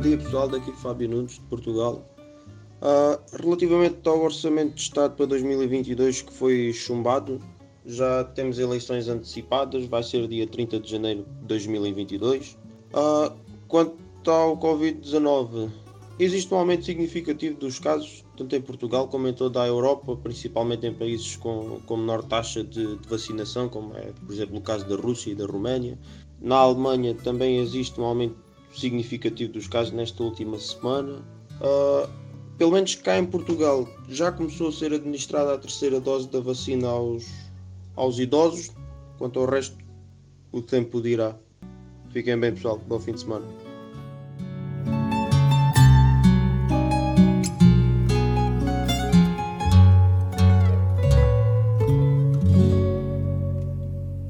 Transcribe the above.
pessoal, daqui Fábio Nunes, de Portugal. Uh, relativamente ao Orçamento de Estado para 2022 que foi chumbado, já temos eleições antecipadas, vai ser dia 30 de janeiro de 2022. Uh, quanto ao Covid-19, existe um aumento significativo dos casos, tanto em Portugal como em toda a Europa, principalmente em países com, com menor taxa de, de vacinação, como é, por exemplo, o caso da Rússia e da Roménia. Na Alemanha também existe um aumento significativo dos casos nesta última semana. Uh, pelo menos cá em Portugal já começou a ser administrada a terceira dose da vacina aos, aos idosos. Quanto ao resto, o tempo dirá. Fiquem bem, pessoal. Bom fim de semana.